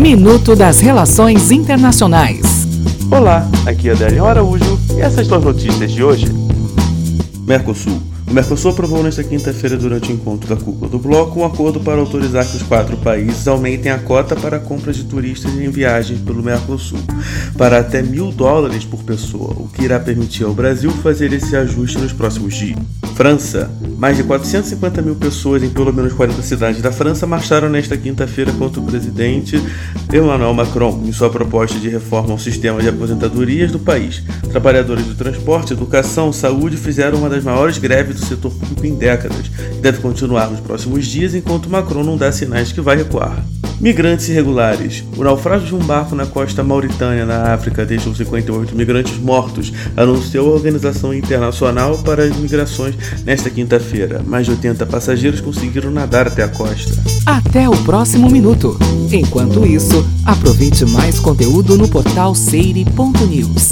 Minuto das Relações Internacionais. Olá, aqui é Adélio Araújo e essas são as notícias de hoje. Mercosul. O Mercosul aprovou nesta quinta-feira, durante o encontro da cúpula do bloco, um acordo para autorizar que os quatro países aumentem a cota para a compra de turistas em viagens pelo Mercosul, para até mil dólares por pessoa, o que irá permitir ao Brasil fazer esse ajuste nos próximos dias. França. Mais de 450 mil pessoas em pelo menos 40 cidades da França marcharam nesta quinta-feira contra o presidente Emmanuel Macron em sua proposta de reforma ao sistema de aposentadorias do país. Trabalhadores do transporte, educação, saúde fizeram uma das maiores greves do setor público em décadas e deve continuar nos próximos dias enquanto Macron não dá sinais que vai recuar. Migrantes irregulares. O naufrágio de um barco na costa mauritânia, na África, deixou 58 migrantes mortos, anunciou a Organização Internacional para as Migrações nesta quinta-feira. Mais de 80 passageiros conseguiram nadar até a costa. Até o próximo minuto. Enquanto isso, aproveite mais conteúdo no portal seire.news.